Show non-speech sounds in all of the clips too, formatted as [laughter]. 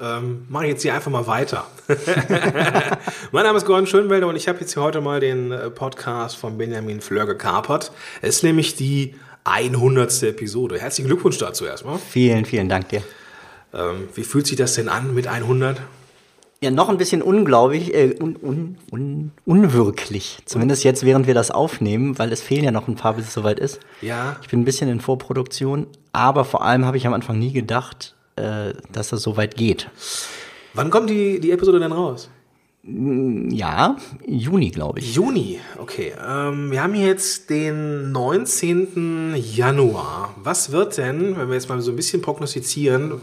ähm, mache ich jetzt hier einfach mal weiter. [laughs] mein Name ist Gordon Schönwelder und ich habe jetzt hier heute mal den äh, Podcast von Benjamin Fleur gekapert. Es ist nämlich die 100. Episode. Herzlichen Glückwunsch dazu erstmal. Vielen, vielen Dank dir. Ähm, wie fühlt sich das denn an mit 100? Ja, noch ein bisschen unglaublich, äh, un, un, un, unwirklich. Zumindest jetzt, während wir das aufnehmen, weil es fehlen ja noch ein paar, bis es soweit ist. Ja. Ich bin ein bisschen in Vorproduktion, aber vor allem habe ich am Anfang nie gedacht, äh, dass das so weit geht. Wann kommt die, die Episode denn raus? Ja, Juni, glaube ich. Juni, okay. Ähm, wir haben hier jetzt den 19. Januar. Was wird denn, wenn wir jetzt mal so ein bisschen prognostizieren,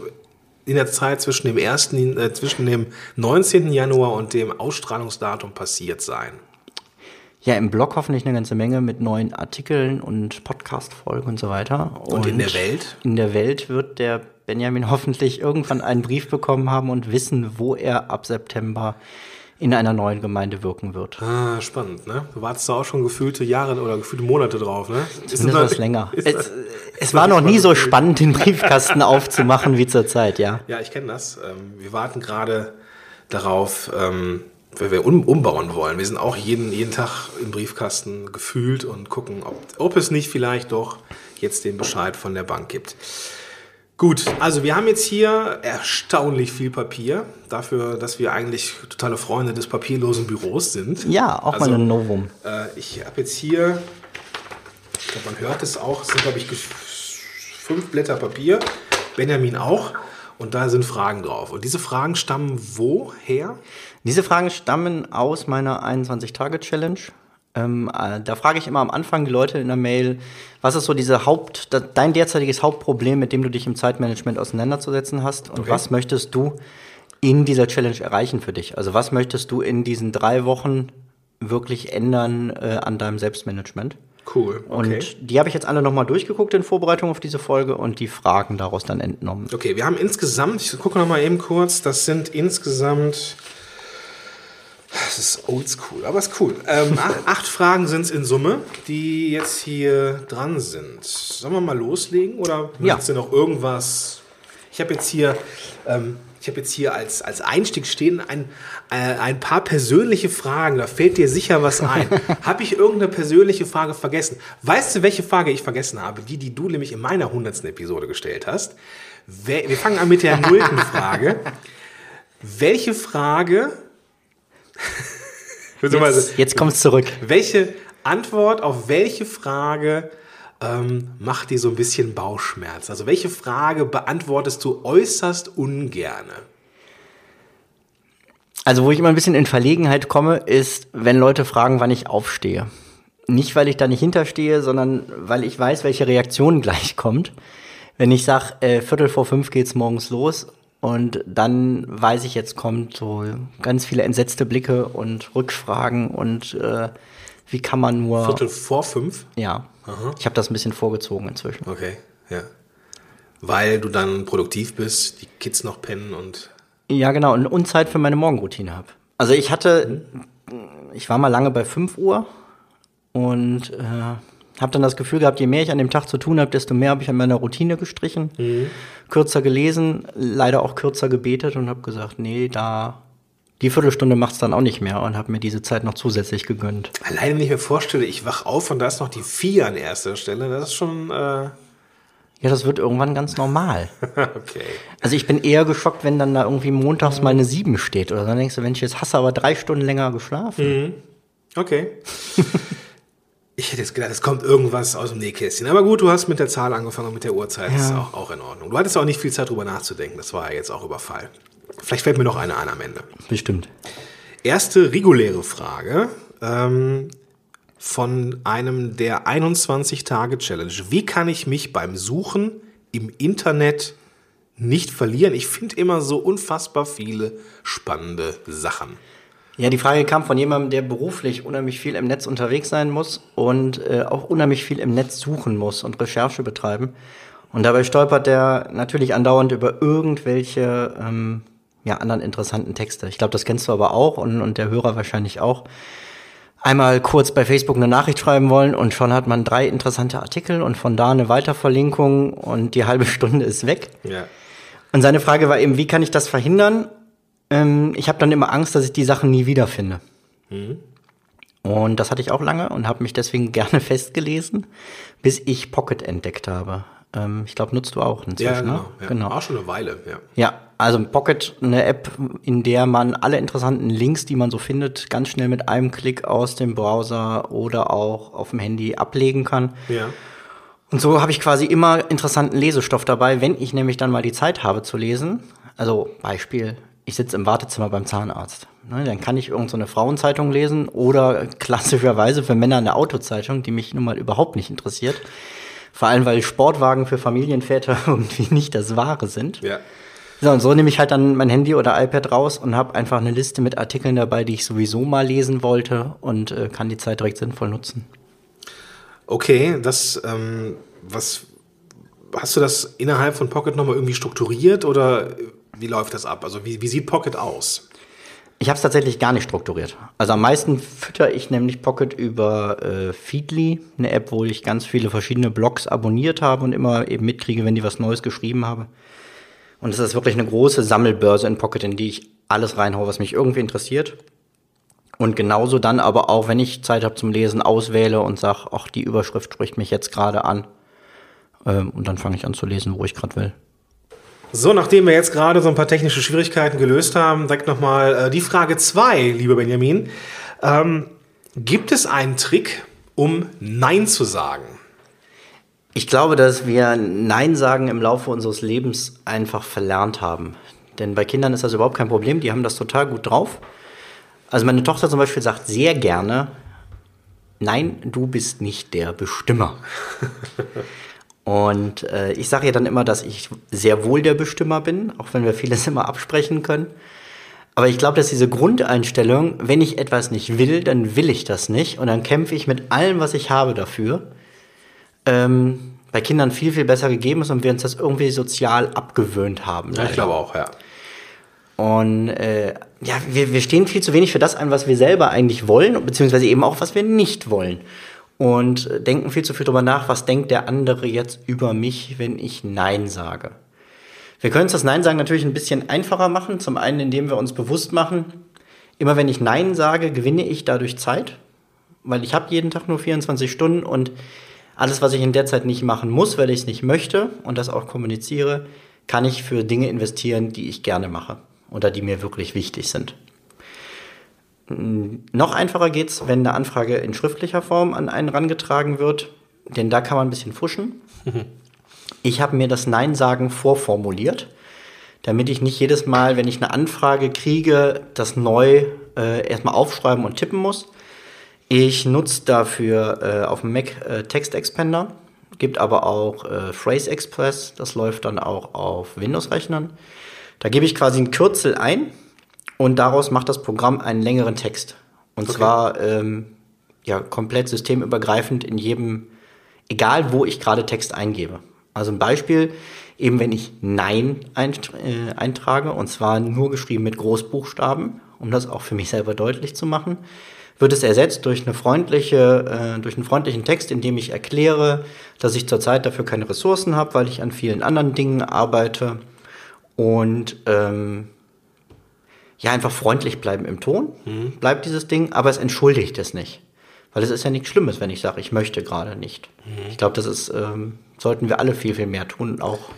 in der Zeit zwischen dem, ersten, äh, zwischen dem 19. Januar und dem Ausstrahlungsdatum passiert sein? Ja, im Blog hoffentlich eine ganze Menge mit neuen Artikeln und Podcast-Folgen und so weiter. Und, und in der Welt? In der Welt wird der Benjamin hoffentlich irgendwann einen Brief bekommen haben und wissen, wo er ab September in einer neuen Gemeinde wirken wird. Ah, spannend, ne? Du wartest da auch schon gefühlte Jahre oder gefühlte Monate drauf, ne? Ist das was länger. Es, es war noch nie so spannend, den Briefkasten [laughs] aufzumachen wie zur Zeit, ja. Ja, ich kenne das. Ähm, wir warten gerade darauf, ähm, weil wir umbauen wollen. Wir sind auch jeden, jeden Tag im Briefkasten gefühlt und gucken, ob, ob es nicht vielleicht doch jetzt den Bescheid von der Bank gibt. Gut, also wir haben jetzt hier erstaunlich viel Papier, dafür, dass wir eigentlich totale Freunde des papierlosen Büros sind. Ja, auch also, mal ein Novum. Äh, ich habe jetzt hier, ich glaube, man hört es auch, es sind, glaube ich, fünf Blätter Papier, Benjamin auch, und da sind Fragen drauf. Und diese Fragen stammen woher? Diese Fragen stammen aus meiner 21-Tage-Challenge. Ähm, äh, da frage ich immer am Anfang die Leute in der Mail, was ist so diese Haupt, dein derzeitiges Hauptproblem, mit dem du dich im Zeitmanagement auseinanderzusetzen hast und okay. was möchtest du in dieser Challenge erreichen für dich? Also was möchtest du in diesen drei Wochen wirklich ändern äh, an deinem Selbstmanagement? Cool. Okay. Und die habe ich jetzt alle nochmal durchgeguckt in Vorbereitung auf diese Folge und die Fragen daraus dann entnommen. Okay, wir haben insgesamt, ich gucke nochmal eben kurz, das sind insgesamt das ist oldschool, aber ist cool. Ähm, acht, [laughs] acht, Fragen sind es in Summe, die jetzt hier dran sind. Sollen wir mal loslegen oder ja. du noch irgendwas? Ich habe jetzt hier, ähm, ich habe jetzt hier als, als Einstieg stehen ein, äh, ein paar persönliche Fragen. Da fällt dir sicher was ein. [laughs] habe ich irgendeine persönliche Frage vergessen? Weißt du, welche Frage ich vergessen habe? Die, die du nämlich in meiner hundertsten Episode gestellt hast. Wir fangen an mit der nullten Frage. [laughs] Welche Frage [laughs] jetzt, jetzt kommt es zurück. Welche Antwort auf welche Frage ähm, macht dir so ein bisschen Bauchschmerz? Also welche Frage beantwortest du äußerst ungerne? Also wo ich immer ein bisschen in Verlegenheit komme, ist, wenn Leute fragen, wann ich aufstehe. Nicht, weil ich da nicht hinterstehe, sondern weil ich weiß, welche Reaktion [laughs] gleich kommt. Wenn ich sage, äh, Viertel vor fünf geht's morgens los und dann weiß ich, jetzt kommt so ganz viele entsetzte Blicke und Rückfragen und äh, wie kann man nur. Viertel vor fünf? Ja. Aha. Ich habe das ein bisschen vorgezogen inzwischen. Okay, ja. Weil du dann produktiv bist, die Kids noch pennen und. Ja, genau, und, Zeit für meine Morgenroutine habe. Also ich hatte, ich war mal lange bei 5 Uhr und äh, habe dann das Gefühl gehabt, je mehr ich an dem Tag zu tun habe, desto mehr habe ich an meiner Routine gestrichen, mhm. kürzer gelesen, leider auch kürzer gebetet und habe gesagt, nee, da die Viertelstunde macht es dann auch nicht mehr und habe mir diese Zeit noch zusätzlich gegönnt. Alleine, wenn ich mir vorstelle, ich wach auf und da ist noch die vier an erster Stelle, das ist schon. Äh ja, das wird irgendwann ganz normal. [laughs] okay. Also ich bin eher geschockt, wenn dann da irgendwie montags mal eine sieben steht. Oder dann denkst du, wenn ich jetzt hasse, aber drei Stunden länger geschlafen. Mhm. Okay. [laughs] Ich hätte jetzt gedacht, es kommt irgendwas aus dem Nähkästchen. Aber gut, du hast mit der Zahl angefangen und mit der Uhrzeit. Ja. Das ist auch, auch in Ordnung. Du hattest auch nicht viel Zeit drüber nachzudenken. Das war ja jetzt auch Überfall. Vielleicht fällt mir noch eine an am Ende. Bestimmt. Erste reguläre Frage ähm, von einem der 21-Tage-Challenge. Wie kann ich mich beim Suchen im Internet nicht verlieren? Ich finde immer so unfassbar viele spannende Sachen. Ja, die Frage kam von jemandem, der beruflich unheimlich viel im Netz unterwegs sein muss und äh, auch unheimlich viel im Netz suchen muss und Recherche betreiben. Und dabei stolpert der natürlich andauernd über irgendwelche ähm, ja, anderen interessanten Texte. Ich glaube, das kennst du aber auch und, und der Hörer wahrscheinlich auch. Einmal kurz bei Facebook eine Nachricht schreiben wollen und schon hat man drei interessante Artikel und von da eine Weiterverlinkung und die halbe [laughs] Stunde ist weg. Ja. Und seine Frage war eben, wie kann ich das verhindern? Ähm, ich habe dann immer Angst, dass ich die Sachen nie wiederfinde. Und das hatte ich auch lange und habe mich deswegen [laughs] gerne festgelesen, bis ich Pocket entdeckt habe. Ähm, ich glaube, nutzt du auch inzwischen, Ja, genau. ne? Ja. genau. Auch schon eine Weile, ja. Ja, also Pocket, eine App, in der man alle interessanten Links, die man so findet, ganz schnell mit einem Klick aus dem Browser oder auch auf dem Handy ablegen kann. Ja. Und so habe ich quasi immer interessanten Lesestoff dabei, wenn ich nämlich dann mal die Zeit habe zu lesen. Also Beispiel, ich sitze im Wartezimmer beim Zahnarzt. Ne, dann kann ich irgendeine so eine Frauenzeitung lesen oder [laughs] klassischerweise für Männer eine Autozeitung, die mich nun mal überhaupt nicht interessiert. Vor allem, weil Sportwagen für Familienväter [laughs] irgendwie nicht das Wahre sind. Ja. So, und so nehme ich halt dann mein Handy oder iPad raus und habe einfach eine Liste mit Artikeln dabei, die ich sowieso mal lesen wollte und äh, kann die Zeit direkt sinnvoll nutzen. Okay, das, ähm, was, hast du das innerhalb von Pocket nochmal irgendwie strukturiert oder wie läuft das ab? Also wie, wie sieht Pocket aus? Ich habe es tatsächlich gar nicht strukturiert. Also am meisten fütter ich nämlich Pocket über äh, Feedly, eine App, wo ich ganz viele verschiedene Blogs abonniert habe und immer eben mitkriege, wenn die was Neues geschrieben haben. Und es ist wirklich eine große Sammelbörse in Pocket, in die ich alles reinhaue, was mich irgendwie interessiert. Und genauso dann aber auch, wenn ich Zeit habe zum Lesen, auswähle und sage, ach, die Überschrift spricht mich jetzt gerade an. Ähm, und dann fange ich an zu lesen, wo ich gerade will. So, nachdem wir jetzt gerade so ein paar technische Schwierigkeiten gelöst haben, direkt nochmal äh, die Frage 2, lieber Benjamin. Ähm, gibt es einen Trick, um Nein zu sagen? Ich glaube, dass wir Nein sagen im Laufe unseres Lebens einfach verlernt haben. Denn bei Kindern ist das überhaupt kein Problem, die haben das total gut drauf. Also meine Tochter zum Beispiel sagt sehr gerne, nein, du bist nicht der Bestimmer. [laughs] Und äh, ich sage ihr dann immer, dass ich sehr wohl der Bestimmer bin, auch wenn wir vieles [laughs] immer absprechen können. Aber ich glaube, dass diese Grundeinstellung, wenn ich etwas nicht will, dann will ich das nicht. Und dann kämpfe ich mit allem, was ich habe dafür. Ähm, bei Kindern viel, viel besser gegeben ist und wir uns das irgendwie sozial abgewöhnt haben. Ja, ich glaube auch, ja. Und äh, ja, wir, wir stehen viel zu wenig für das ein, was wir selber eigentlich wollen, beziehungsweise eben auch, was wir nicht wollen. Und denken viel zu viel darüber nach, was denkt der andere jetzt über mich, wenn ich Nein sage. Wir können uns das Nein sagen natürlich ein bisschen einfacher machen. Zum einen, indem wir uns bewusst machen, immer wenn ich Nein sage, gewinne ich dadurch Zeit, weil ich habe jeden Tag nur 24 Stunden und alles, was ich in der Zeit nicht machen muss, weil ich es nicht möchte und das auch kommuniziere, kann ich für Dinge investieren, die ich gerne mache oder die mir wirklich wichtig sind. Noch einfacher geht's, wenn eine Anfrage in schriftlicher Form an einen rangetragen wird, denn da kann man ein bisschen fuschen. [laughs] Ich habe mir das Nein-Sagen vorformuliert, damit ich nicht jedes Mal, wenn ich eine Anfrage kriege, das neu äh, erstmal aufschreiben und tippen muss. Ich nutze dafür äh, auf dem Mac äh, Text Expander, gibt aber auch äh, Phrase Express, das läuft dann auch auf Windows-Rechnern. Da gebe ich quasi ein Kürzel ein und daraus macht das Programm einen längeren Text. Und Okay. zwar ähm, ja, komplett systemübergreifend in jedem, egal wo ich gerade Text eingebe. Also ein Beispiel, eben wenn ich Nein äh, eintrage, und zwar nur geschrieben mit Großbuchstaben, um das auch für mich selber deutlich zu machen, wird es ersetzt durch, eine freundliche, äh, durch einen freundlichen Text, in dem ich erkläre, dass ich zurzeit dafür keine Ressourcen habe, weil ich an vielen anderen Dingen arbeite und ähm, ja, einfach freundlich bleiben im Ton, bleibt dieses Ding, aber es entschuldigt es nicht. Weil es ist ja nichts Schlimmes, wenn ich sage, ich möchte gerade nicht. Ich glaube, das ist, ähm, sollten wir alle viel, viel mehr tun, auch.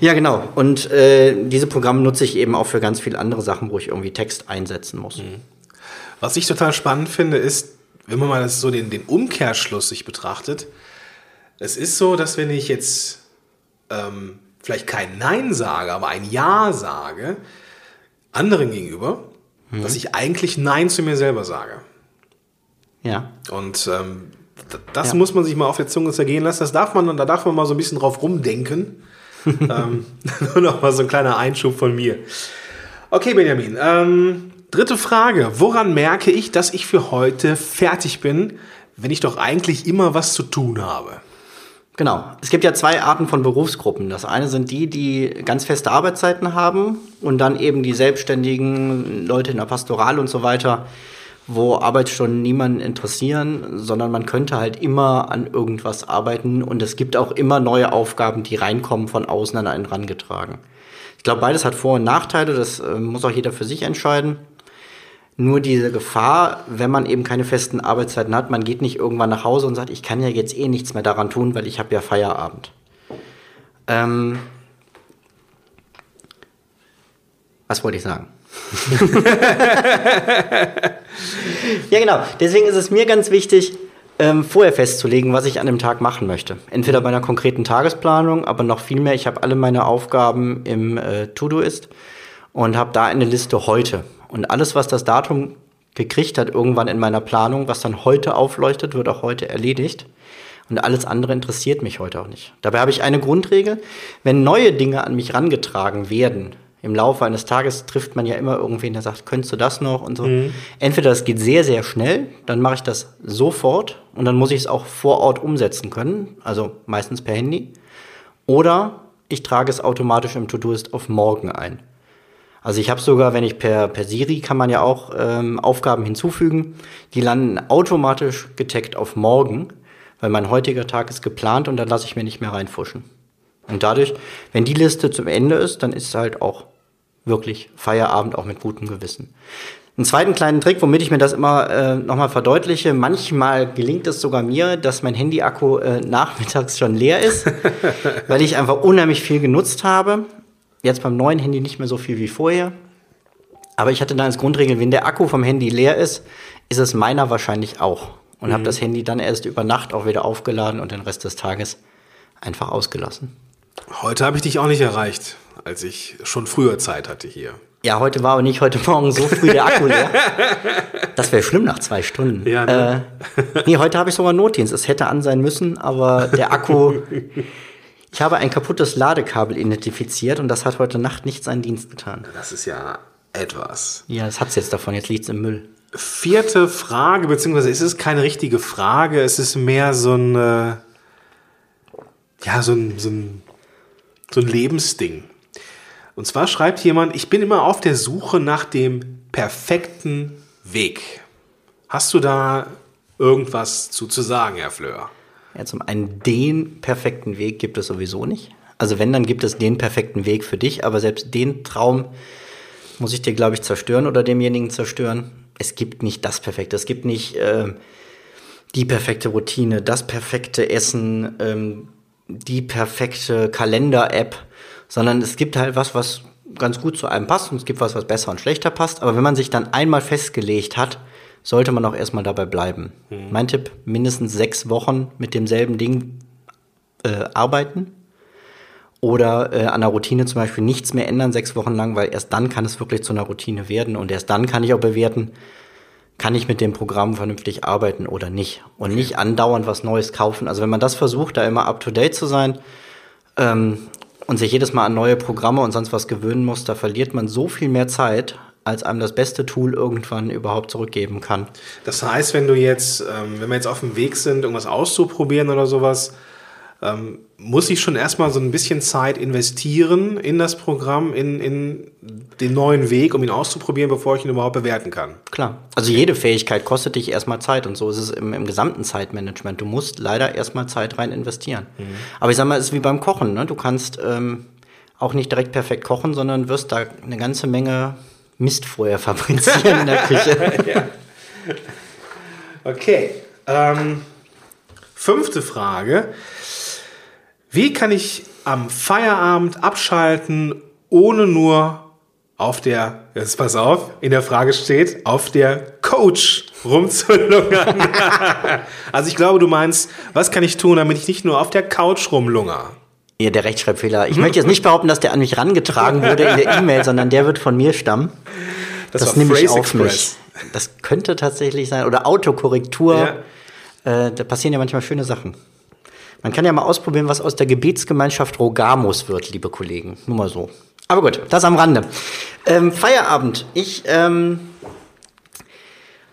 Ja, genau. Und äh, diese Programme nutze ich eben auch für ganz viele andere Sachen, wo ich irgendwie Text einsetzen muss. Was ich total spannend finde, ist, wenn man mal so den, den Umkehrschluss sich betrachtet, es ist so, dass wenn ich jetzt ähm, vielleicht kein Nein sage, aber ein Ja sage, anderen gegenüber, dass ich eigentlich Nein zu mir selber sage. Ja. Und ähm, das Ja. muss man sich mal auf der Zunge zergehen lassen. Das darf man, da darf man mal so ein bisschen drauf rumdenken. [laughs] ähm, [laughs] nur noch mal so ein kleiner Einschub von mir. Okay, Benjamin. Ähm, Dritte Frage. Woran merke ich, dass ich für heute fertig bin, wenn ich doch eigentlich immer was zu tun habe? Genau. Es gibt ja zwei Arten von Berufsgruppen. Das eine sind die, die ganz feste Arbeitszeiten haben und dann eben die selbstständigen Leute in der Pastoral und so weiter, wo Arbeitsstunden niemanden interessieren, sondern man könnte halt immer an irgendwas arbeiten und es gibt auch immer neue Aufgaben, die reinkommen von außen an einen rangetragen. Ich glaube, beides hat Vor- und Nachteile, das äh, muss auch jeder für sich entscheiden. Nur diese Gefahr, wenn man eben keine festen Arbeitszeiten hat, man geht nicht irgendwann nach Hause und sagt, ich kann ja jetzt eh nichts mehr daran tun, weil ich habe ja Feierabend. Ähm was wollte ich sagen? [laughs] ja, genau. Deswegen ist es mir ganz wichtig, ähm, vorher festzulegen, was ich an dem Tag machen möchte. Entweder bei einer konkreten Tagesplanung, aber noch viel mehr, ich habe alle meine Aufgaben im äh, To-Do-Ist und habe da eine Liste heute. Und alles, was das Datum gekriegt hat, irgendwann in meiner Planung, was dann heute aufleuchtet, wird auch heute erledigt. Und alles andere interessiert mich heute auch nicht. Dabei habe ich eine Grundregel, wenn neue Dinge an mich rangetragen werden, im Laufe eines Tages trifft man ja immer irgendwen, der sagt, könntest du das noch und so. Mhm. Entweder das geht sehr, sehr schnell, dann mache ich das sofort und dann muss ich es auch vor Ort umsetzen können, also meistens per Handy. Oder ich trage es automatisch im To-Do-Ist auf morgen ein. Also ich habe sogar, wenn ich per, per Siri kann man ja auch ähm, Aufgaben hinzufügen, die landen automatisch getaggt auf morgen, weil mein heutiger Tag ist geplant und dann lasse ich mir nicht mehr reinfuschen. Und dadurch, wenn die Liste zum Ende ist, dann ist es halt auch wirklich Feierabend, auch mit gutem Gewissen. Einen zweiten kleinen Trick, womit ich mir das immer äh, nochmal verdeutliche, manchmal gelingt es sogar mir, dass mein Handy-Akku äh, nachmittags schon leer ist, [laughs] weil ich einfach unheimlich viel genutzt habe Jetzt beim neuen Handy nicht mehr so viel wie vorher. Aber ich hatte dann als Grundregel, wenn der Akku vom Handy leer ist, ist es meiner wahrscheinlich auch. Und mhm. habe das Handy dann erst über Nacht auch wieder aufgeladen und den Rest des Tages einfach ausgelassen. Heute habe ich dich auch nicht erreicht, als ich schon früher Zeit hatte hier. Ja, heute war aber nicht heute Morgen so früh der Akku leer. Das wäre schlimm nach zwei Stunden. Ja, ne? äh, nee, heute habe ich sogar Notdienst. Es hätte an sein müssen, aber der Akku [laughs] Ich habe ein kaputtes Ladekabel identifiziert und das hat heute Nacht nicht seinen Dienst getan. Das ist ja etwas. Ja, das hat es jetzt davon, jetzt liegt es im Müll. Vierte Frage, beziehungsweise es ist keine richtige Frage, es ist mehr so ein, äh, ja, so ein, so ein, so ein Lebensding. Und zwar schreibt jemand, ich bin immer auf der Suche nach dem perfekten Weg. Hast du da irgendwas zu, zu sagen, Herr Fleur? Ja, zum einen den perfekten Weg gibt es sowieso nicht. Also wenn, dann gibt es den perfekten Weg für dich, aber selbst den Traum muss ich dir, glaube ich, zerstören oder demjenigen zerstören. Es gibt nicht das Perfekte. Es gibt nicht äh, die perfekte Routine, das perfekte Essen, ähm, die perfekte Kalender-App, sondern es gibt halt was, was ganz gut zu einem passt und es gibt was, was besser und schlechter passt. Aber wenn man sich dann einmal festgelegt hat, sollte man auch erstmal dabei bleiben. Mhm. Mein Tipp, mindestens sechs Wochen mit demselben Ding äh, arbeiten. Oder äh, an der Routine zum Beispiel nichts mehr ändern, sechs Wochen lang, weil erst dann kann es wirklich zu einer Routine werden und erst dann kann ich auch bewerten, kann ich mit dem Programm vernünftig arbeiten oder nicht. Und nicht andauernd was Neues kaufen. Also wenn man das versucht, da immer up-to-date zu sein ähm, und sich jedes Mal an neue Programme und sonst was gewöhnen muss, da verliert man so viel mehr Zeit, als einem das beste Tool irgendwann überhaupt zurückgeben kann. Das heißt, wenn du jetzt, ähm, wenn wir jetzt auf dem Weg sind, irgendwas auszuprobieren oder sowas, ähm, muss ich schon erstmal so ein bisschen Zeit investieren in das Programm, in, in den neuen Weg, um ihn auszuprobieren, bevor ich ihn überhaupt bewerten kann. Klar. Also jede Fähigkeit kostet dich erstmal Zeit und so ist es im, im gesamten Zeitmanagement. Du musst leider erstmal Zeit rein investieren. Mhm. Aber ich sag mal, es ist wie beim Kochen. Ne? Du kannst ähm, auch nicht direkt perfekt kochen, sondern wirst da eine ganze Menge Mist vorher fabrizieren in der [laughs] Küche. ja. Okay. Ähm, fünfte Frage. Wie kann ich am Feierabend abschalten, ohne nur auf der, jetzt pass auf, in der Frage steht, auf der Coach rumzulungern. [laughs] also ich glaube, du meinst, was kann ich tun, damit ich nicht nur auf der Couch rumlunger? Ja, der Rechtschreibfehler. Ich möchte jetzt nicht behaupten, dass der an mich rangetragen wurde in der [laughs] E-Mail, sondern der wird von mir stammen. Das, das nehme ich auf Express. mich. Das könnte tatsächlich sein. Oder Autokorrektur. Ja. Äh, da passieren ja manchmal schöne Sachen. Man kann ja mal ausprobieren, was aus der Gebetsgemeinschaft Rogamus wird, liebe Kollegen. Nur mal so. Aber gut, das am Rande. Ähm, Feierabend. Ich ähm,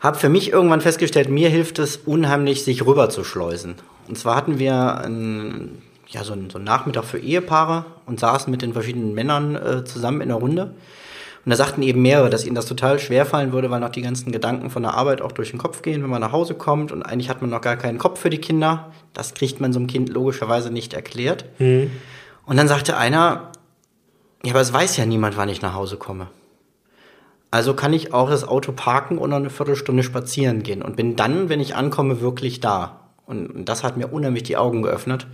habe für mich irgendwann festgestellt, mir hilft es unheimlich, sich rüber zu schleusen. Und zwar hatten wir ein, ja, so, einen, so Nachmittag für Ehepaare und saßen mit den verschiedenen Männern äh, zusammen in der Runde. Und da sagten eben mehrere, dass ihnen das total schwer fallen würde, weil noch die ganzen Gedanken von der Arbeit auch durch den Kopf gehen, wenn man nach Hause kommt. Und eigentlich hat man noch gar keinen Kopf für die Kinder. Das kriegt man so einem Kind logischerweise nicht erklärt. Und dann sagte einer, ja, aber es weiß ja niemand, wann ich nach Hause komme. Also kann ich auch das Auto parken und noch eine Viertelstunde spazieren gehen und bin dann, wenn ich ankomme, wirklich da. Und, und das hat mir unheimlich die Augen geöffnet.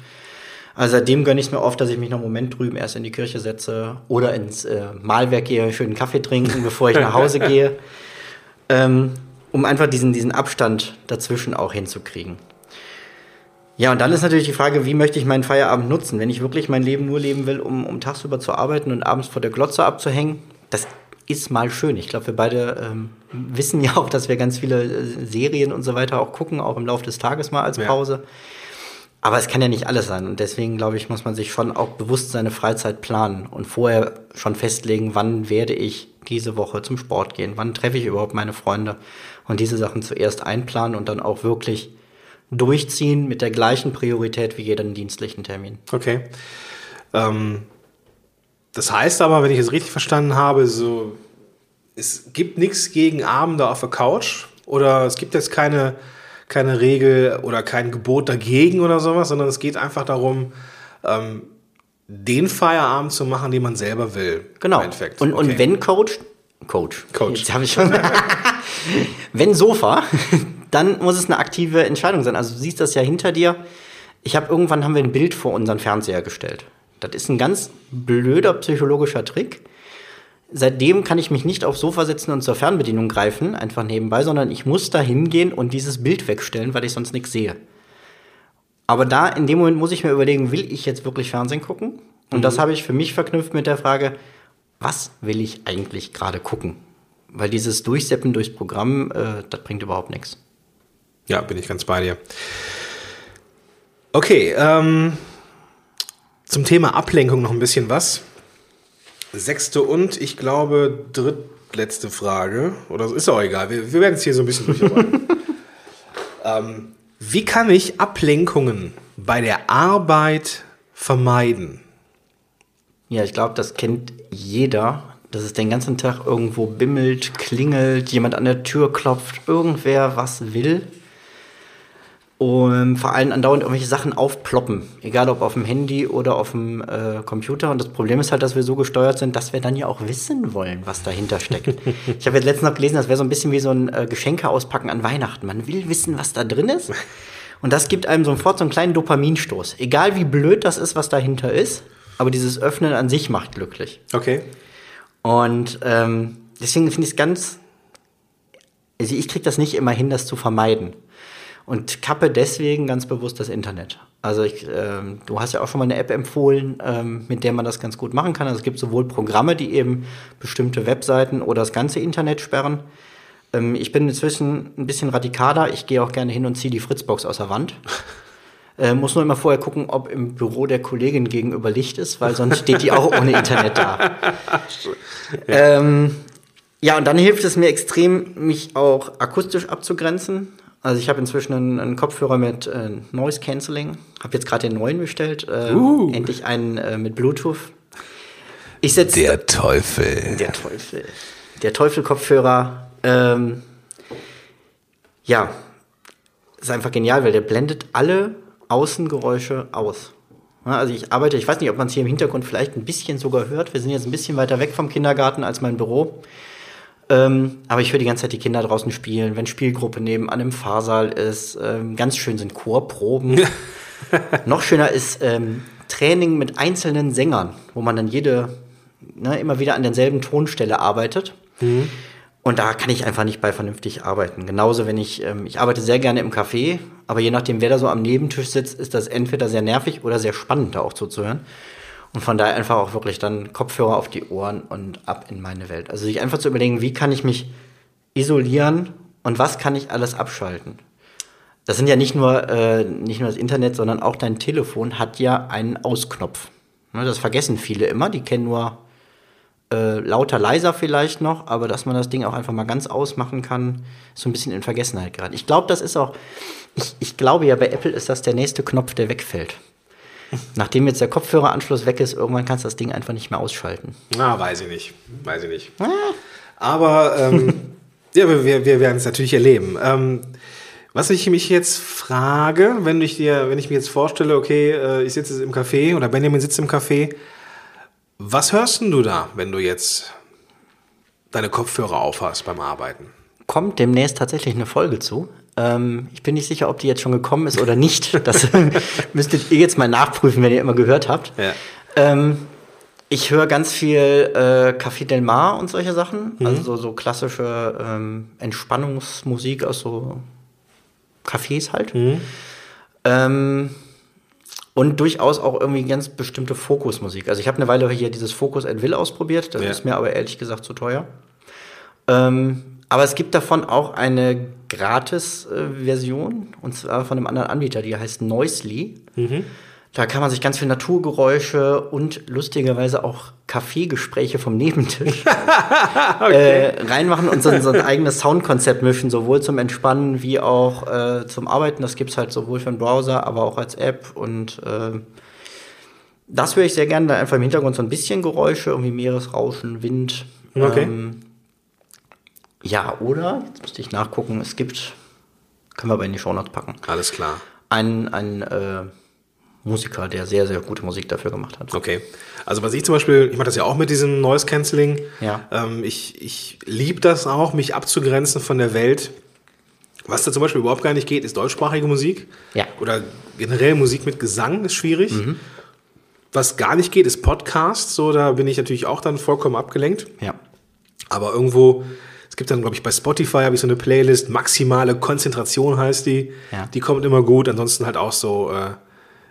Also seitdem gönne ich es mir oft, dass ich mich noch einen Moment drüben erst in die Kirche setze oder ins äh, Mahlwerk gehe, schönen Kaffee trinken, bevor ich nach Hause [laughs] gehe, ähm, um einfach diesen, diesen Abstand dazwischen auch hinzukriegen. Ja, und dann ist natürlich die Frage, wie möchte ich meinen Feierabend nutzen? Wenn ich wirklich mein Leben nur leben will, um, um tagsüber zu arbeiten und abends vor der Glotze abzuhängen, das ist mal schön. Ich glaube, wir beide ähm, wissen ja auch, dass wir ganz viele äh, Serien und so weiter auch gucken, auch im Laufe des Tages mal als Ja. Aber es kann ja nicht alles sein. Und deswegen, glaube ich, muss man sich schon auch bewusst seine Freizeit planen und vorher schon festlegen, wann werde ich diese Woche zum Sport gehen, wann treffe ich überhaupt meine Freunde und diese Sachen zuerst einplanen und dann auch wirklich durchziehen mit der gleichen Priorität wie jeden dienstlichen Termin. Okay. Ähm, das heißt aber, wenn ich es richtig verstanden habe, so es gibt nichts gegen Abende auf der Couch oder es gibt jetzt keine, keine Regel oder kein Gebot dagegen oder sowas, sondern es geht einfach darum, ähm, den Feierabend zu machen, den man selber will. Genau. Und, Okay. und wenn Coach, Coach, Coach. jetzt habe ich schon, [laughs] wenn Sofa, [laughs] dann muss es eine aktive Entscheidung sein. Also du siehst das ja hinter dir. Ich habe irgendwann haben wir ein Bild vor unseren Fernseher gestellt. Das ist ein ganz blöder psychologischer Trick. Seitdem kann ich mich nicht aufs Sofa setzen und zur Fernbedienung greifen, einfach nebenbei, sondern ich muss da hingehen und dieses Bild wegstellen, weil ich sonst nichts sehe. Aber da, in dem Moment muss ich mir überlegen, will ich jetzt wirklich Fernsehen gucken? Und das habe ich für mich verknüpft mit der Frage, was will ich eigentlich gerade gucken? Weil dieses Durchseppen durchs Programm, äh, das bringt überhaupt nichts. Ja, bin ich ganz bei dir. Okay, ähm, zum Thema Ablenkung noch ein bisschen was. Sechste und ich glaube drittletzte Frage. Oder ist auch egal. Wir, wir werden es hier so ein bisschen durcharbeiten. [laughs] ähm, wie kann ich Ablenkungen bei der Arbeit vermeiden? Ja, ich glaube, das kennt jeder, dass es den ganzen Tag irgendwo bimmelt, klingelt, jemand an der Tür klopft, irgendwer was will. Und vor allem andauernd irgendwelche Sachen aufploppen, egal ob auf dem Handy oder auf dem äh, Computer. Und das Problem ist halt, dass wir so gesteuert sind, dass wir dann ja auch wissen wollen, was dahinter steckt. [laughs] ich habe jetzt letztens noch gelesen, das wäre so ein bisschen wie so ein äh, Geschenke auspacken an Weihnachten. Man will wissen, was da drin ist. Und das gibt einem sofort so einen kleinen Dopaminstoß. Egal wie blöd das ist, was dahinter ist, aber dieses Öffnen an sich macht glücklich. Okay. Und ähm, deswegen finde ich es ganz. Also ich kriege das nicht immer hin, das zu vermeiden. Und kappe deswegen ganz bewusst das Internet. Also ich, ähm, du hast ja auch schon mal eine App empfohlen, ähm, mit der man das ganz gut machen kann. Also es gibt sowohl Programme, die eben bestimmte Webseiten oder das ganze Internet sperren. Ähm, ich bin inzwischen ein bisschen radikaler. Ich gehe auch gerne hin und ziehe die Fritzbox aus der Wand. [laughs] Äh, muss nur immer vorher gucken, ob im Büro der Kollegin gegenüber Licht ist, weil sonst steht die auch ohne Internet da. [laughs] Ähm, ja, und dann hilft es mir extrem, mich auch akustisch abzugrenzen. Also ich habe inzwischen einen, einen Kopfhörer mit äh, Noise Cancelling. Habe jetzt gerade den neuen bestellt. Äh, Uh. Endlich einen äh, mit Bluetooth. Ich setze Teufel. der Teufel. Der Teufel-Kopfhörer. Ähm, ja, ist einfach genial, weil der blendet alle Außengeräusche aus. Ja, also ich arbeite, ich weiß nicht, ob man es hier im Hintergrund vielleicht ein bisschen sogar hört. Wir sind jetzt ein bisschen weiter weg vom Kindergarten als mein Büro. Ähm, aber ich höre die ganze Zeit die Kinder draußen spielen, wenn Spielgruppe nebenan im Fahrsaal ist. Ähm, ganz schön sind Chorproben. [laughs] Noch schöner ist ähm, Training mit einzelnen Sängern, wo man dann jede, ne, immer wieder an derselben Tonstelle arbeitet. Und da kann ich einfach nicht bei vernünftig arbeiten. Genauso, wenn ich, ähm, ich arbeite sehr gerne im Café, aber je nachdem, wer da so am Nebentisch sitzt, ist das entweder sehr nervig oder sehr spannend, da auch zuzuhören. Und von daher einfach auch wirklich dann Kopfhörer auf die Ohren und ab in meine Welt. Also sich einfach zu überlegen, wie kann ich mich isolieren und was kann ich alles abschalten. Das sind ja nicht nur, äh, nicht nur das Internet, sondern auch dein Telefon hat ja einen Ausknopf. Ne, das vergessen viele immer, die kennen nur Äh, lauter, leiser vielleicht noch, aber dass man das Ding auch einfach mal ganz ausmachen kann, ist so ein bisschen in Vergessenheit gerade. Ich glaube, das ist auch, ich, ich glaube ja, bei Apple ist das der nächste Knopf, der wegfällt. Nachdem jetzt der Kopfhöreranschluss weg ist, irgendwann kannst du das Ding einfach nicht mehr ausschalten. Na, weiß ich nicht. Weiß ich nicht. Aber ähm, [laughs] ja, wir, wir, werden es natürlich erleben. Ähm, was ich mich jetzt frage, wenn ich dir, wenn ich mir jetzt vorstelle, okay, äh, ich sitze im Café oder Benjamin sitzt im Café, was hörst denn du da, wenn du jetzt deine Kopfhörer aufhast beim Arbeiten? Kommt demnächst tatsächlich eine Folge zu. Ähm, ich bin nicht sicher, ob die jetzt schon gekommen ist oder nicht. Das [laughs] müsstet ihr jetzt mal nachprüfen, wenn ihr immer gehört habt. Ja. Ähm, ich höre ganz viel äh, Café Del Mar und solche Sachen. Also so, so klassische ähm, Entspannungsmusik aus so Cafés halt. Ähm, und durchaus auch irgendwie ganz bestimmte Fokusmusik. Also ich habe eine Weile hier dieses Focus at Will ausprobiert. Das Ja. ist mir aber ehrlich gesagt zu teuer. Ähm, aber es gibt davon auch eine Gratis-Version, und zwar von einem anderen Anbieter, die heißt Noisely. Da kann man sich ganz viel Naturgeräusche und lustigerweise auch Kaffeegespräche vom Nebentisch [laughs] äh, reinmachen und so, so ein eigenes Soundkonzept mischen, sowohl zum Entspannen wie auch äh, zum Arbeiten. Das gibt's halt sowohl für den Browser, aber auch als App. Und äh, das höre ich sehr gerne, da einfach im Hintergrund so ein bisschen Geräusche, irgendwie Meeresrauschen, Wind. Okay. Ähm, ja, oder, jetzt müsste ich nachgucken, es gibt, können wir aber in die Shownotes packen, Alles klar. einen, einen äh, Musiker, der sehr, sehr gute Musik dafür gemacht hat. Okay. Also was ich zum Beispiel, ich mache das ja auch mit diesem Noise Cancelling. Ja. Ähm, ich ich liebe das auch, mich abzugrenzen von der Welt. Was da zum Beispiel überhaupt gar nicht geht, ist deutschsprachige Musik. Ja. Oder generell Musik mit Gesang ist schwierig. Was gar nicht geht, ist Podcast. So, da bin ich natürlich auch dann vollkommen abgelenkt. Ja. Aber irgendwo, es gibt dann, glaube ich, bei Spotify habe ich so eine Playlist, maximale Konzentration heißt die. Ja. Die kommt immer gut. Ansonsten halt auch so, äh,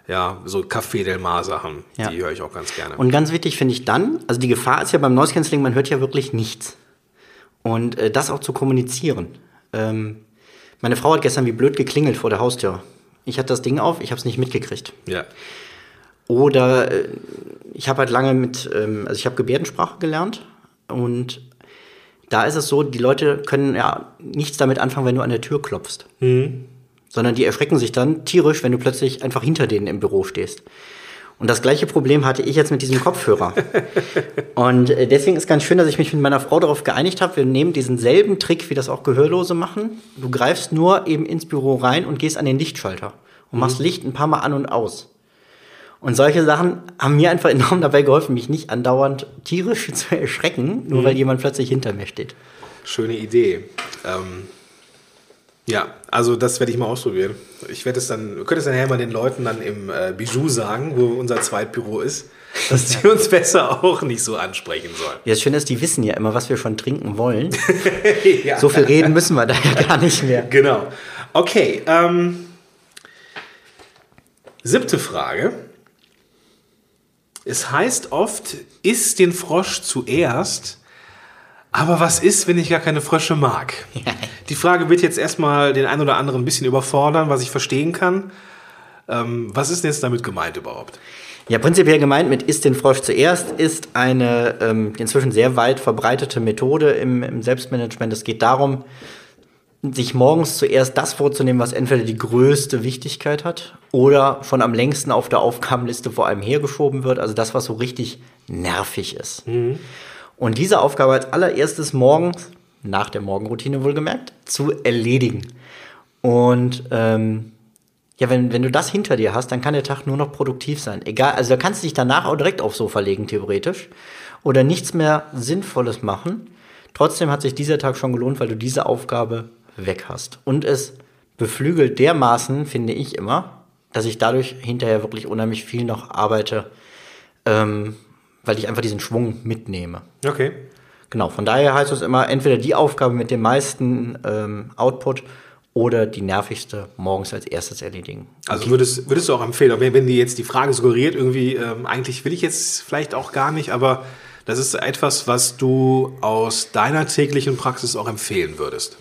ja, so Café Del Mar Sachen. Ja. Die höre ich auch ganz gerne. Und ganz wichtig finde ich dann, also die Gefahr ist ja beim Noise Cancelling, man hört ja wirklich nichts. Und äh, das auch zu kommunizieren. Ähm, meine Frau hat gestern wie blöd geklingelt vor der Haustür. Ich hatte das Ding auf, ich habe es nicht mitgekriegt. ja. Oder äh, ich habe halt lange mit, ähm, also ich habe Gebärdensprache gelernt und da ist es so, die Leute können ja nichts damit anfangen, wenn du an der Tür klopfst. Sondern die erschrecken sich dann tierisch, wenn du plötzlich einfach hinter denen im Büro stehst. Und das gleiche Problem hatte ich jetzt mit diesem Kopfhörer. [laughs] und äh, deswegen ist ganz schön, dass ich mich mit meiner Frau darauf geeinigt habe, wir nehmen diesen selben Trick, wie das auch Gehörlose machen. Du greifst nur eben ins Büro rein und gehst an den Lichtschalter und machst Licht ein paar Mal an und aus. Und solche Sachen haben mir einfach enorm dabei geholfen, mich nicht andauernd tierisch [laughs] zu erschrecken, nur weil jemand plötzlich hinter mir steht. Schöne Idee. Ähm, ja, also das werde ich mal ausprobieren. Ich werde es dann, du könntest dann ja mal den Leuten dann im äh, Bijou sagen, wo unser Zweitbüro ist, [laughs] dass die uns besser auch nicht so ansprechen sollen. Ja, das Schöne ist, die wissen ja immer, was wir schon trinken wollen. [laughs] ja. So viel reden müssen wir da ja gar nicht mehr. Genau. Okay. Ähm, siebte Frage. Es heißt oft, iss den Frosch zuerst. Aber was ist, wenn ich gar keine Frösche mag? [laughs] Die Frage wird jetzt erstmal den einen oder anderen ein bisschen überfordern, was ich verstehen kann. Ähm, was ist denn jetzt damit gemeint überhaupt? Ja, prinzipiell gemeint mit isst den Frosch zuerst ist eine ähm, inzwischen sehr weit verbreitete Methode im, im Selbstmanagement. Es geht darum, sich morgens zuerst das vorzunehmen, was entweder die größte Wichtigkeit hat oder schon am längsten auf der Aufgabenliste vor einem hergeschoben wird. Also das, was so richtig nervig ist. Und diese Aufgabe als allererstes morgens, nach der Morgenroutine wohlgemerkt, zu erledigen. Und ähm, ja, wenn, wenn du das hinter dir hast, dann kann der Tag nur noch produktiv sein. Egal, also da kannst du dich danach auch direkt aufs Sofa legen, theoretisch. Oder nichts mehr Sinnvolles machen. Trotzdem hat sich dieser Tag schon gelohnt, weil du diese Aufgabe weg hast. Und es beflügelt dermaßen, finde ich immer, dass ich dadurch hinterher wirklich unheimlich viel noch arbeite, ähm, weil ich einfach diesen Schwung mitnehme. Okay. Genau, von daher heißt es immer entweder die Aufgabe mit dem meisten ähm, Output oder die nervigste morgens als erstes erledigen. Also würdest, würdest du auch empfehlen, wenn, wenn die jetzt die Frage suggeriert, irgendwie, ähm, eigentlich will ich jetzt vielleicht auch gar nicht, aber das ist etwas, was du aus deiner täglichen Praxis auch empfehlen würdest.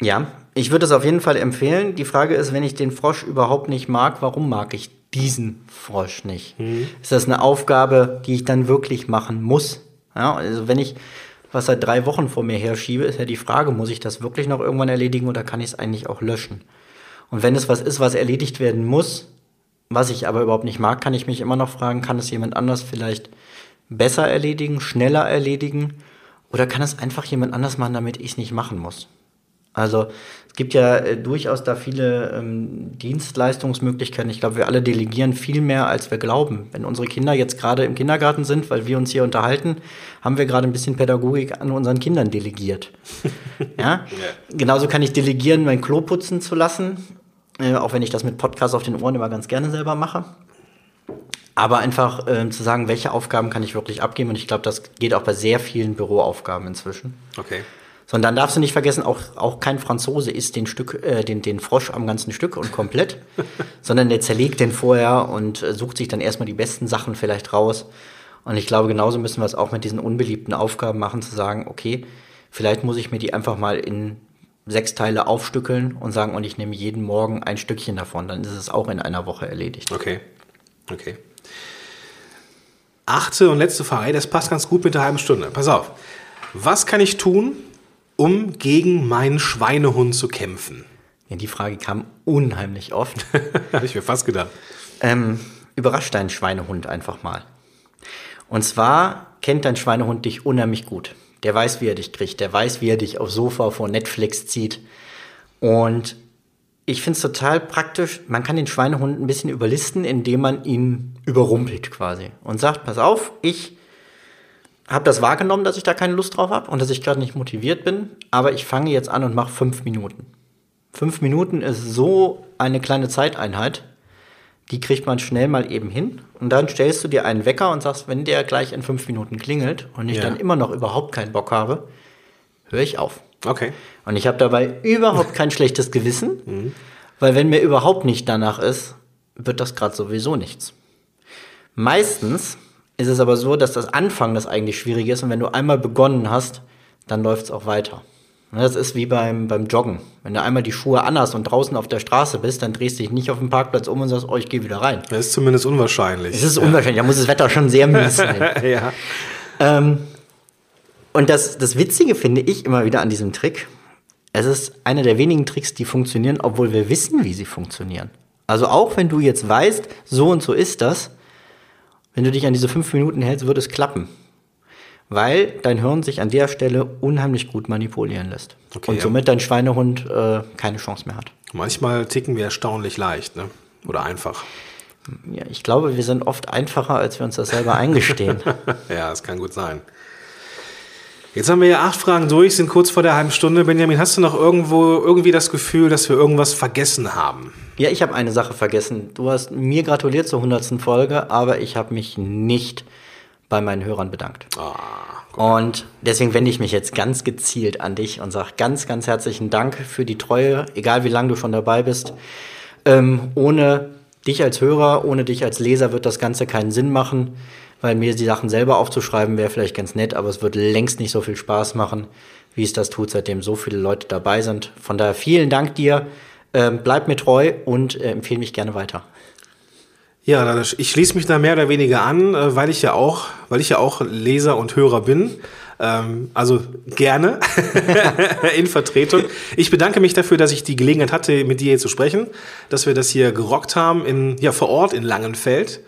Ja, ich würde es auf jeden Fall empfehlen. Die Frage ist, wenn ich den Frosch überhaupt nicht mag, warum mag ich diesen Frosch nicht? Ist das eine Aufgabe, die ich dann wirklich machen muss? Ja, also wenn ich was seit drei Wochen vor mir herschiebe, ist ja die Frage, muss ich das wirklich noch irgendwann erledigen oder kann ich es eigentlich auch löschen? Und wenn es was ist, was erledigt werden muss, was ich aber überhaupt nicht mag, kann ich mich immer noch fragen, kann es jemand anders vielleicht besser erledigen, schneller erledigen oder kann es einfach jemand anders machen, damit ich es nicht machen muss? Also es gibt ja äh, durchaus da viele ähm, Dienstleistungsmöglichkeiten. Ich glaube, wir alle delegieren viel mehr, als wir glauben. Wenn unsere Kinder jetzt gerade im Kindergarten sind, weil wir uns hier unterhalten, haben wir gerade ein bisschen Pädagogik an unseren Kindern delegiert. [laughs] ja? Genauso kann ich delegieren, mein Klo putzen zu lassen, äh, auch wenn ich das mit Podcasts auf den Ohren immer ganz gerne selber mache. Aber einfach ähm, zu sagen, welche Aufgaben kann ich wirklich abgeben. Und ich glaube, das geht auch bei sehr vielen Büroaufgaben inzwischen. Okay. Sondern darfst du nicht vergessen, auch, auch kein Franzose isst den, Stück, äh, den, den Frosch am ganzen Stück und komplett, [laughs] sondern der zerlegt den vorher und äh, sucht sich dann erstmal die besten Sachen vielleicht raus. Und ich glaube, genauso müssen wir es auch mit diesen unbeliebten Aufgaben machen, zu sagen, okay, vielleicht muss ich mir die einfach mal in sechs Teile aufstückeln und sagen, und ich nehme jeden Morgen ein Stückchen davon. Dann ist es auch in einer Woche erledigt. Okay. Okay. Achte und letzte Frage, das passt ganz gut mit der halben Stunde. Pass auf. Was kann ich tun, um gegen meinen Schweinehund zu kämpfen? Ja, die Frage kam unheimlich oft. [laughs] Habe ich mir fast gedacht. Ähm, überrascht deinen Schweinehund einfach mal. Und zwar kennt dein Schweinehund dich unheimlich gut. Der weiß, wie er dich kriegt. Der weiß, wie er dich aufs Sofa vor Netflix zieht. Und ich finde es total praktisch. Man kann den Schweinehund ein bisschen überlisten, indem man ihn überrumpelt quasi. Und sagt, pass auf, ich habe das wahrgenommen, dass ich da keine Lust drauf habe und dass ich gerade nicht motiviert bin. Aber ich fange jetzt an und mache fünf Minuten. Fünf Minuten ist so eine kleine Zeiteinheit, die kriegt man schnell mal eben hin. Und dann stellst du dir einen Wecker und sagst, wenn der gleich in fünf Minuten klingelt und ich Ja. dann immer noch überhaupt keinen Bock habe, höre ich auf. Okay. Und ich habe dabei überhaupt kein schlechtes Gewissen, [laughs] weil wenn mir überhaupt nicht danach ist, wird das gerade sowieso nichts. Meistens ist es aber so, dass das Anfangen das eigentlich schwierig ist und wenn du einmal begonnen hast, dann läuft es auch weiter. Und Das ist wie beim, beim Joggen. Wenn du einmal die Schuhe anhast und draußen auf der Straße bist, dann drehst du dich nicht auf dem Parkplatz um und sagst, oh, ich gehe wieder rein. Das ist zumindest unwahrscheinlich. Es ist unwahrscheinlich, da muss das Wetter schon sehr mies sein. [laughs] ja. Ähm, und das, das Witzige finde ich immer wieder an diesem Trick, es ist einer der wenigen Tricks, die funktionieren, obwohl wir wissen, wie sie funktionieren. Also auch wenn du jetzt weißt, so und so ist das, wenn du dich an diese fünf Minuten hältst, wird es klappen. Weil dein Hirn sich an der Stelle unheimlich gut manipulieren lässt. Okay, und ja. somit dein Schweinehund äh, keine Chance mehr hat. Manchmal ticken wir erstaunlich leicht, ne? Oder einfach. Ja, ich glaube, wir sind oft einfacher, als wir uns das selber eingestehen. [laughs] Ja, das kann gut sein. Jetzt haben wir ja acht Fragen durch, sind kurz vor der halben Stunde. Benjamin, hast du noch irgendwo irgendwie das Gefühl, dass wir irgendwas vergessen haben? Ja, ich habe eine Sache vergessen. Du hast mir gratuliert zur 100. Folge, aber ich habe mich nicht bei meinen Hörern bedankt. und deswegen wende ich mich jetzt ganz gezielt an dich und sage ganz, ganz herzlichen Dank für die Treue, egal wie lange du schon dabei bist. Ähm, ohne dich als Hörer, ohne dich als Leser wird das Ganze keinen Sinn machen, weil mir die Sachen selber aufzuschreiben wäre vielleicht ganz nett, aber es wird längst nicht so viel Spaß machen, wie es das tut, seitdem so viele Leute dabei sind. Von daher vielen Dank dir, ähm, bleib mir treu und äh, empfehle mich gerne weiter. Ja, ich schließe mich da mehr oder weniger an, äh, weil ich ja auch, weil ich ja auch Leser und Hörer bin. Ähm, Also gerne [laughs] in Vertretung. Ich bedanke mich dafür, dass ich die Gelegenheit hatte, mit dir hier zu sprechen, dass wir das hier gerockt haben in, ja, vor Ort in Langenfeld.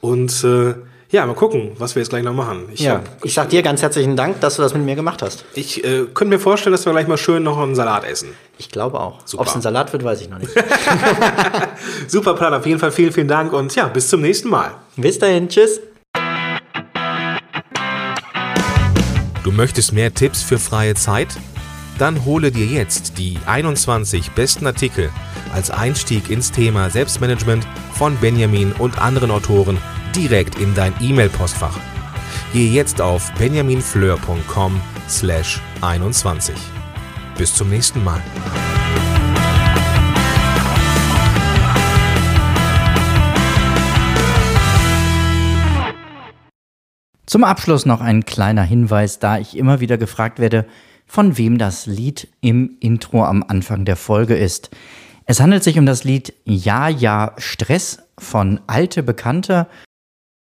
Und äh, ja, mal gucken, was wir jetzt gleich noch machen. Ich, Ja, hab- ich sag dir ganz herzlichen Dank, dass du das mit mir gemacht hast. ich äh, könnte mir vorstellen, dass wir gleich mal schön noch einen Salat essen. Ich glaube auch. Super. Ob es ein Salat wird, weiß ich noch nicht. [laughs] Super Plan, auf jeden Fall vielen, vielen Dank und ja, bis zum nächsten Mal. Bis dahin, tschüss. Du möchtest mehr Tipps für freie Zeit? Dann hole dir jetzt die 21 besten Artikel als Einstieg ins Thema Selbstmanagement von Benjamin und anderen Autoren direkt in dein E-Mail-Postfach. Gehe jetzt auf benjaminfleur.com slash 21. Bis zum nächsten Mal. Zum Abschluss noch ein kleiner Hinweis, da ich immer wieder gefragt werde, von wem das Lied im Intro am Anfang der Folge ist. Es handelt sich um das Lied Ja, ja, Stress von Alte Bekannte